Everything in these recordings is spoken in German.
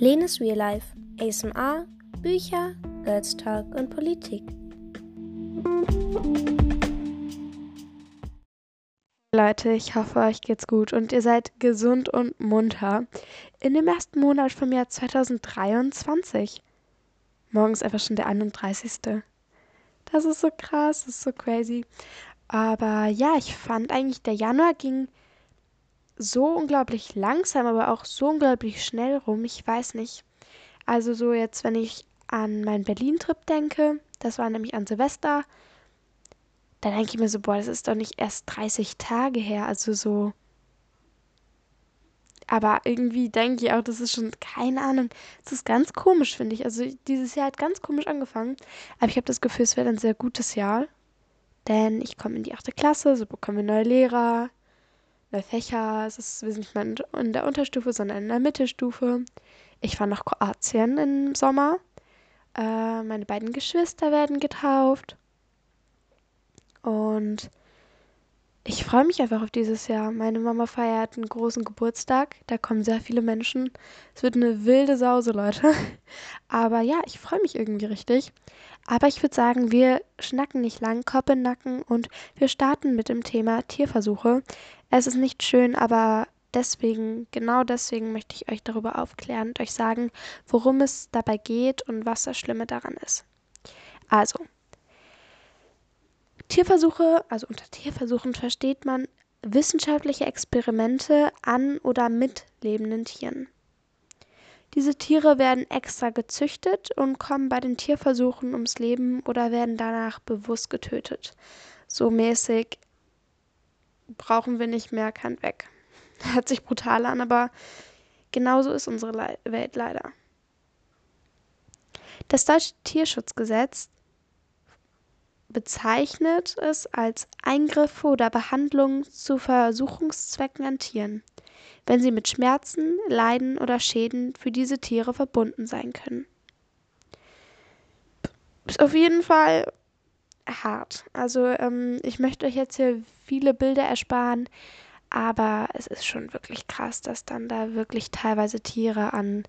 Lenes Real Life, ASMR, Bücher, Girls Talk und Politik. Leute, ich hoffe, euch geht's gut und ihr seid gesund und munter in dem ersten Monat vom Jahr 2023. Morgen ist einfach schon der 31. Das ist so krass, das ist so crazy. Aber ja, ich fand eigentlich, der Januar ging so unglaublich langsam, aber auch so unglaublich schnell rum. Ich weiß nicht. Also so jetzt, wenn ich an meinen Berlin-Trip denke, das war nämlich an Silvester, da denke ich mir so, boah, das ist doch nicht erst 30 Tage her. Also so. Aber irgendwie denke ich auch, das ist schon, keine Ahnung, das ist ganz komisch, finde ich. Also dieses Jahr hat ganz komisch angefangen. Aber ich habe das Gefühl, es wird ein sehr gutes Jahr. Denn ich komme in die achte Klasse, so bekommen wir neue Lehrer, neue Fächer. Es ist, wir sind nicht mehr in der Unterstufe, sondern in der Mittelstufe. Ich fahre nach Kroatien im Sommer. Äh, meine beiden Geschwister werden getauft. Und ich freue mich einfach auf dieses Jahr. Meine Mama feiert einen großen Geburtstag. Da kommen sehr viele Menschen. Es wird eine wilde Sause, Leute. Aber ja, ich freue mich irgendwie richtig. Aber ich würde sagen, wir schnacken nicht lang, Kopf in Nacken und wir starten mit dem Thema Tierversuche. Es ist nicht schön, aber deswegen, genau deswegen möchte ich euch darüber aufklären und euch sagen, worum es dabei geht und was das Schlimme daran ist. Also, Tierversuche, also unter Tierversuchen versteht man wissenschaftliche Experimente an oder mit lebenden Tieren. Diese Tiere werden extra gezüchtet und kommen bei den Tierversuchen ums Leben oder werden danach bewusst getötet. So mäßig brauchen wir nicht mehr, kann weg. Hört sich brutal an, aber genauso ist unsere Le Welt leider. Das deutsche Tierschutzgesetz bezeichnet es als Eingriffe oder Behandlungen zu Versuchungszwecken an Tieren wenn sie mit Schmerzen, Leiden oder Schäden für diese Tiere verbunden sein können. Ist auf jeden Fall hart. Also ähm, ich möchte euch jetzt hier viele Bilder ersparen, aber es ist schon wirklich krass, dass dann da wirklich teilweise Tiere an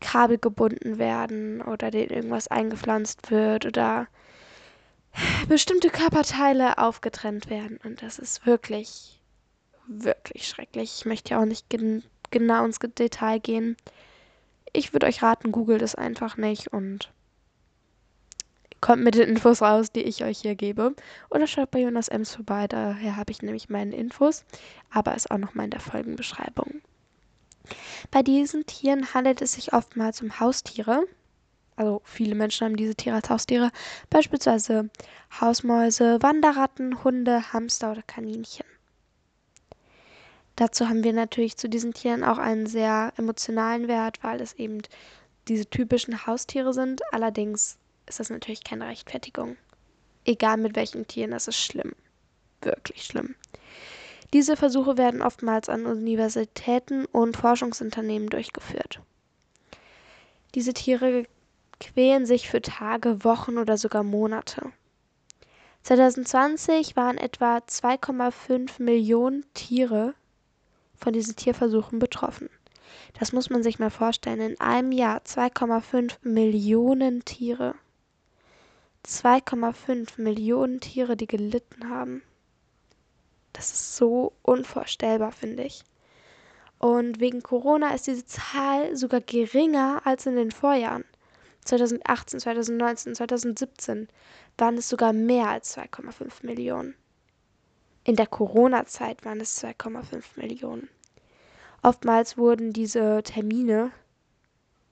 Kabel gebunden werden oder denen irgendwas eingepflanzt wird oder bestimmte Körperteile aufgetrennt werden. Und das ist wirklich wirklich schrecklich. Ich möchte ja auch nicht gen genau ins Detail gehen. Ich würde euch raten, googelt es einfach nicht und kommt mit den Infos raus, die ich euch hier gebe. Oder schaut bei Jonas Ems vorbei, daher habe ich nämlich meine Infos, aber ist auch nochmal in der Folgenbeschreibung. Bei diesen Tieren handelt es sich oftmals um Haustiere. Also viele Menschen haben diese Tiere als Haustiere, beispielsweise Hausmäuse, Wanderratten, Hunde, Hamster oder Kaninchen. Dazu haben wir natürlich zu diesen Tieren auch einen sehr emotionalen Wert, weil es eben diese typischen Haustiere sind. Allerdings ist das natürlich keine Rechtfertigung. Egal mit welchen Tieren, das ist schlimm. Wirklich schlimm. Diese Versuche werden oftmals an Universitäten und Forschungsunternehmen durchgeführt. Diese Tiere quälen sich für Tage, Wochen oder sogar Monate. 2020 waren etwa 2,5 Millionen Tiere von diesen Tierversuchen betroffen. Das muss man sich mal vorstellen. In einem Jahr 2,5 Millionen Tiere. 2,5 Millionen Tiere, die gelitten haben. Das ist so unvorstellbar, finde ich. Und wegen Corona ist diese Zahl sogar geringer als in den Vorjahren. 2018, 2019, 2017 waren es sogar mehr als 2,5 Millionen. In der Corona-Zeit waren es 2,5 Millionen. Oftmals wurden diese Termine,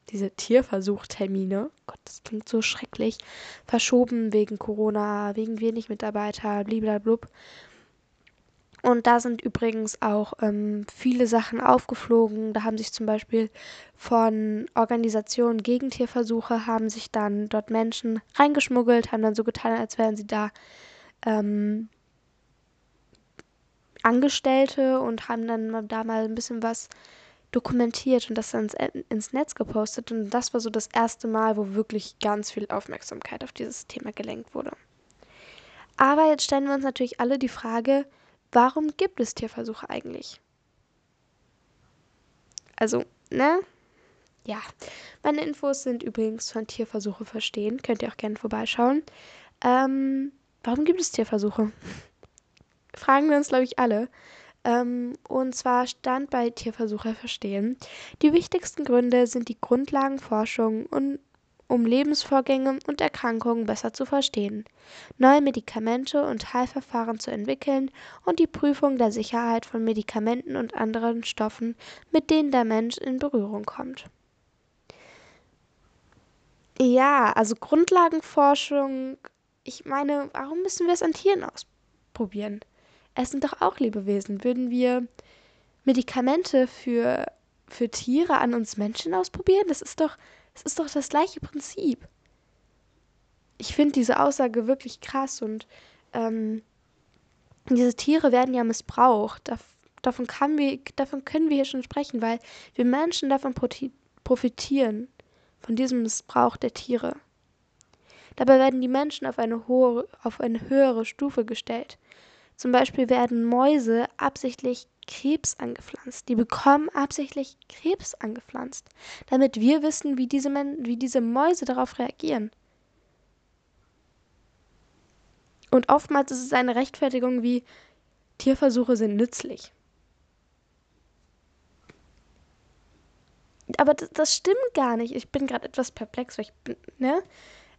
diese Tierversuchtermine, Gott, das klingt so schrecklich, verschoben wegen Corona, wegen wenig Mitarbeiter, bliblablub. Und da sind übrigens auch ähm, viele Sachen aufgeflogen. Da haben sich zum Beispiel von Organisationen gegen Tierversuche, haben sich dann dort Menschen reingeschmuggelt, haben dann so getan, als wären sie da ähm, Angestellte und haben dann da mal ein bisschen was dokumentiert und das ins, ins, Netz gepostet. Und das war so das erste Mal, wo wirklich ganz viel Aufmerksamkeit auf dieses Thema gelenkt wurde. Aber jetzt stellen wir uns natürlich alle die Frage, warum gibt es Tierversuche eigentlich? Also, ne? ja, meine Infos sind übrigens von Tierversuche verstehen. Könnt ihr auch gerne vorbeischauen. Ähm, warum gibt es Tierversuche? Fragen wir uns, glaube ich, alle. Ähm, und zwar stand bei Tierversuche verstehen. Die wichtigsten Gründe sind die Grundlagenforschung und um Lebensvorgänge und Erkrankungen besser zu verstehen, neue Medikamente und Heilverfahren zu entwickeln und die Prüfung der Sicherheit von Medikamenten und anderen Stoffen, mit denen der Mensch in Berührung kommt. Ja, also Grundlagenforschung, ich meine, warum müssen wir es an Tieren ausprobieren? Es sind doch auch Lebewesen. Würden wir Medikamente für, für Tiere an uns Menschen ausprobieren? Das ist doch es ist doch das gleiche Prinzip. Ich finde diese Aussage wirklich krass und ähm, diese Tiere werden ja missbraucht. Da, davon, wir, davon können wir hier schon sprechen, weil wir Menschen davon profitieren, von diesem Missbrauch der Tiere. Dabei werden die Menschen auf eine, hohe, auf eine höhere Stufe gestellt. Zum Beispiel werden Mäuse absichtlich Krebs angepflanzt. Die bekommen absichtlich Krebs angepflanzt, damit wir wissen, wie diese, Men wie diese Mäuse darauf reagieren. Und oftmals ist es eine Rechtfertigung wie Tierversuche sind nützlich. Aber das, das stimmt gar nicht. Ich bin gerade etwas perplex, weil ich bin, ne?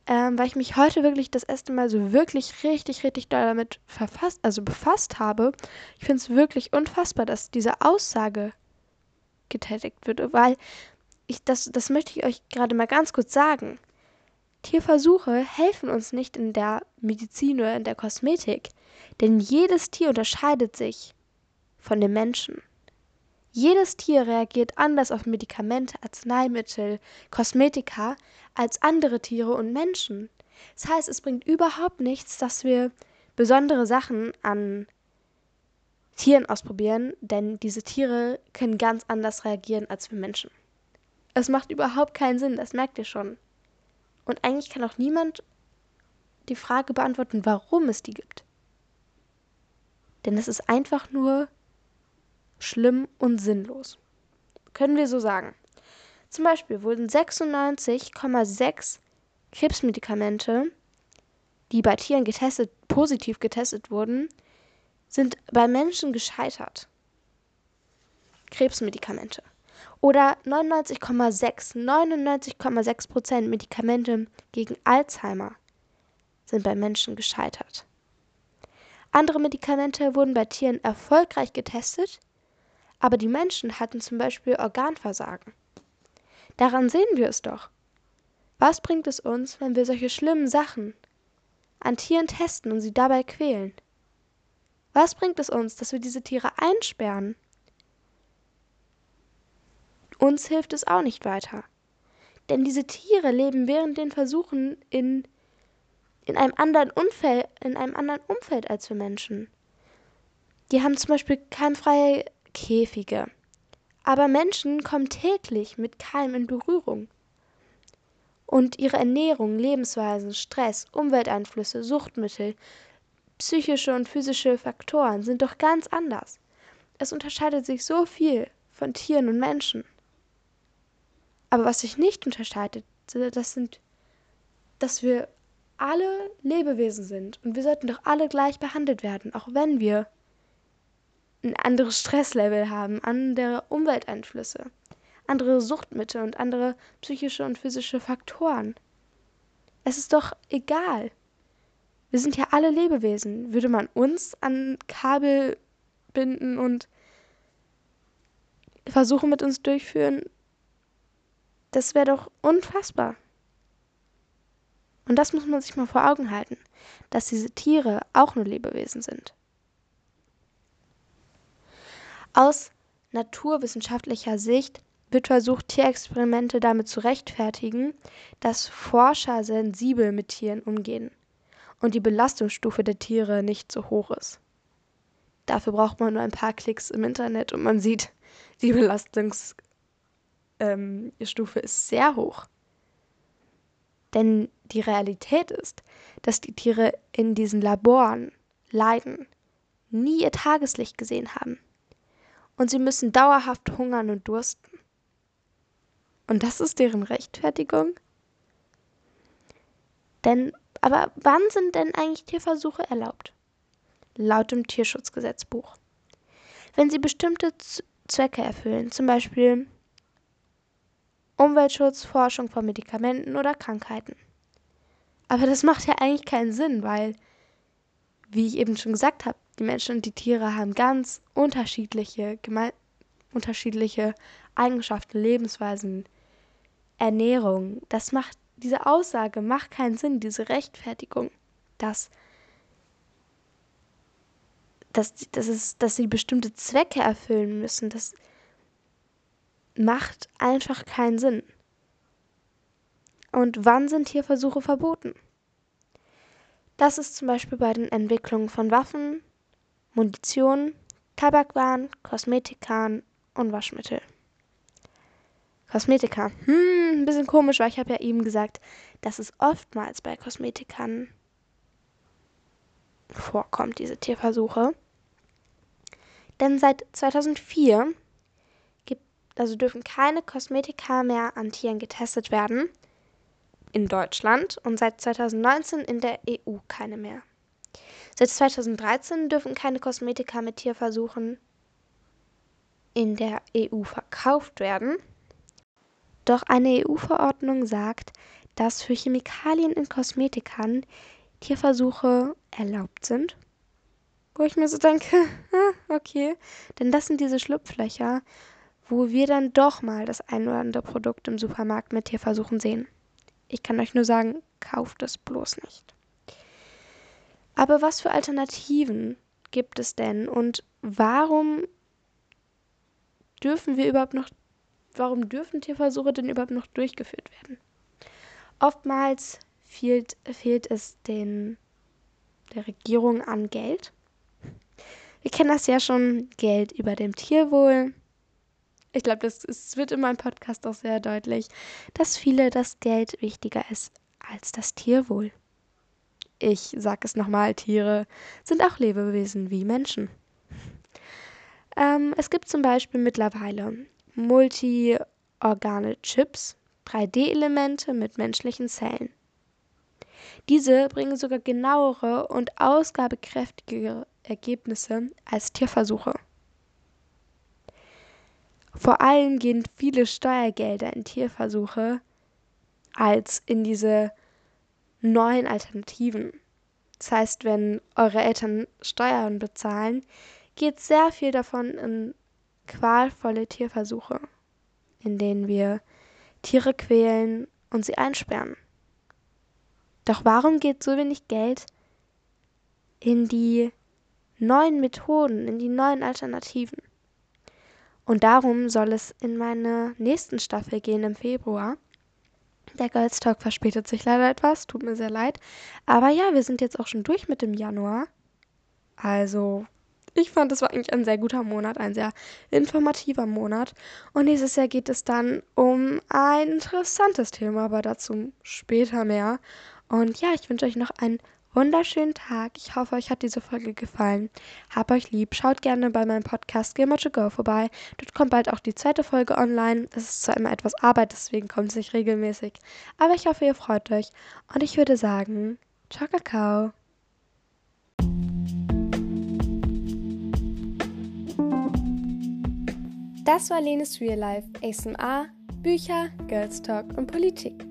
Ähm, weil ich mich heute wirklich das erste Mal so wirklich richtig, richtig doll damit verfasst, also befasst habe. Ich finde es wirklich unfassbar, dass diese Aussage getätigt wird, weil ich das, das möchte ich euch gerade mal ganz kurz sagen. Tierversuche helfen uns nicht in der Medizin oder in der Kosmetik, denn jedes Tier unterscheidet sich von dem Menschen. Jedes Tier reagiert anders auf Medikamente, Arzneimittel, Kosmetika als andere Tiere und Menschen. Das heißt, es bringt überhaupt nichts, dass wir besondere Sachen an Tieren ausprobieren, denn diese Tiere können ganz anders reagieren als wir Menschen. Es macht überhaupt keinen Sinn, das merkt ihr schon. Und eigentlich kann auch niemand die Frage beantworten, warum es die gibt. Denn es ist einfach nur schlimm und sinnlos. Können wir so sagen. Zum Beispiel wurden 96,6 Krebsmedikamente, die bei Tieren getestet, positiv getestet wurden, sind bei Menschen gescheitert. Krebsmedikamente. Oder 99,6, 99,6 Prozent Medikamente gegen Alzheimer sind bei Menschen gescheitert. Andere Medikamente wurden bei Tieren erfolgreich getestet, aber die Menschen hatten zum Beispiel Organversagen. Daran sehen wir es doch. Was bringt es uns, wenn wir solche schlimmen Sachen an Tieren testen und sie dabei quälen? Was bringt es uns, dass wir diese Tiere einsperren? Uns hilft es auch nicht weiter. Denn diese Tiere leben während den Versuchen in, in, einem anderen Umfeld, in einem anderen Umfeld als wir Menschen. Die haben zum Beispiel keimfreie Käfige. Aber Menschen kommen täglich mit Keim in Berührung. Und ihre Ernährung, Lebensweisen, Stress, Umwelteinflüsse, Suchtmittel, psychische und physische Faktoren sind doch ganz anders. Es unterscheidet sich so viel von Tieren und Menschen. Aber was sich nicht unterscheidet, das sind, dass wir alle Lebewesen sind und wir sollten doch alle gleich behandelt werden, auch wenn wir ein anderes Stresslevel haben, andere Umwelteinflüsse, andere Suchtmittel und andere psychische und physische Faktoren. Es ist doch egal. Wir sind ja alle Lebewesen. Würde man uns an Kabel binden und Versuche mit uns durchführen, das wäre doch unfassbar. Und das muss man sich mal vor Augen halten, dass diese Tiere auch nur Lebewesen sind. Aus naturwissenschaftlicher Sicht wird versucht, Tierexperimente damit zu rechtfertigen, dass Forscher sensibel mit Tieren umgehen und die Belastungsstufe der Tiere nicht so hoch ist. Dafür braucht man nur ein paar Klicks im Internet und man sieht, die Belastungsstufe ähm, ist sehr hoch. Denn die Realität ist, dass die Tiere in diesen Laboren leiden, nie ihr Tageslicht gesehen haben und sie müssen dauerhaft hungern und dursten. Und das ist deren Rechtfertigung? Denn, aber wann sind denn eigentlich Tierversuche erlaubt? Laut dem Tierschutzgesetzbuch. Wenn sie bestimmte Zwecke erfüllen, zum Beispiel Umweltschutz, Forschung von Medikamenten oder Krankheiten. Aber das macht ja eigentlich keinen Sinn, weil, wie ich eben schon gesagt habe, die Menschen und die Tiere haben ganz unterschiedliche, unterschiedliche Eigenschaften, Lebensweisen, Ernährung. Das macht, diese Aussage macht keinen Sinn, diese Rechtfertigung, dass, dass, dass, es, dass sie bestimmte Zwecke erfüllen müssen. Das macht einfach keinen Sinn. Und wann sind Tierversuche verboten? Das ist zum Beispiel bei den Entwicklungen von Waffen, Munition, Tabakwaren, Kosmetikern und Waschmittel. Kosmetika. Hm, ein bisschen komisch, weil ich habe ja eben gesagt, dass es oftmals bei Kosmetikern vorkommt, diese Tierversuche. Denn seit 2004 gibt, also dürfen keine Kosmetika mehr an Tieren getestet werden in Deutschland und seit 2019 in der EU keine mehr. Seit 2013 dürfen keine Kosmetika mit Tierversuchen in der EU verkauft werden. Doch eine EU-Verordnung sagt, dass für Chemikalien in Kosmetikern Tierversuche erlaubt sind. Wo ich mir so denke, okay, denn das sind diese Schlupflöcher, wo wir dann doch mal das ein oder andere Produkt im Supermarkt mit Tierversuchen sehen. Ich kann euch nur sagen, kauft es bloß nicht. Aber was für Alternativen gibt es denn und warum dürfen wir überhaupt noch, warum dürfen Tierversuche denn überhaupt noch durchgeführt werden? Oftmals fehlt, fehlt es den, der Regierung an Geld. Wir kennen das ja schon, Geld über dem Tierwohl, ich glaube, das, das wird in meinem Podcast auch sehr deutlich, dass viele das Geld wichtiger ist als das Tierwohl. Ich sage es nochmal, Tiere sind auch Lebewesen wie Menschen. Ähm, es gibt zum Beispiel mittlerweile multiorgane Chips, 3D-Elemente mit menschlichen Zellen. Diese bringen sogar genauere und ausgabekräftigere Ergebnisse als Tierversuche. Vor allem gehen viele Steuergelder in Tierversuche als in diese neuen Alternativen. Das heißt, wenn eure Eltern Steuern bezahlen, geht sehr viel davon in qualvolle Tierversuche, in denen wir Tiere quälen und sie einsperren. Doch warum geht so wenig Geld in die neuen Methoden, in die neuen Alternativen? Und darum soll es in meine nächsten Staffel gehen im Februar. Der Girls Talk verspätet sich leider etwas, tut mir sehr leid. Aber ja, wir sind jetzt auch schon durch mit dem Januar. Also, ich fand, es war eigentlich ein sehr guter Monat, ein sehr informativer Monat. Und nächstes Jahr geht es dann um ein interessantes Thema, aber dazu später mehr. Und ja, ich wünsche euch noch einen wunderschönen Tag. Ich hoffe, euch hat diese Folge gefallen. Hab euch lieb. Schaut gerne bei meinem Podcast Gamer to Go vorbei. Dort kommt bald auch die zweite Folge online. Es ist zwar immer etwas Arbeit, deswegen kommt es nicht regelmäßig. Aber ich hoffe, ihr freut euch. Und ich würde sagen, ciao, Kakao. Das war Lenes Real Life, ASMR, Bücher, Girls Talk und Politik.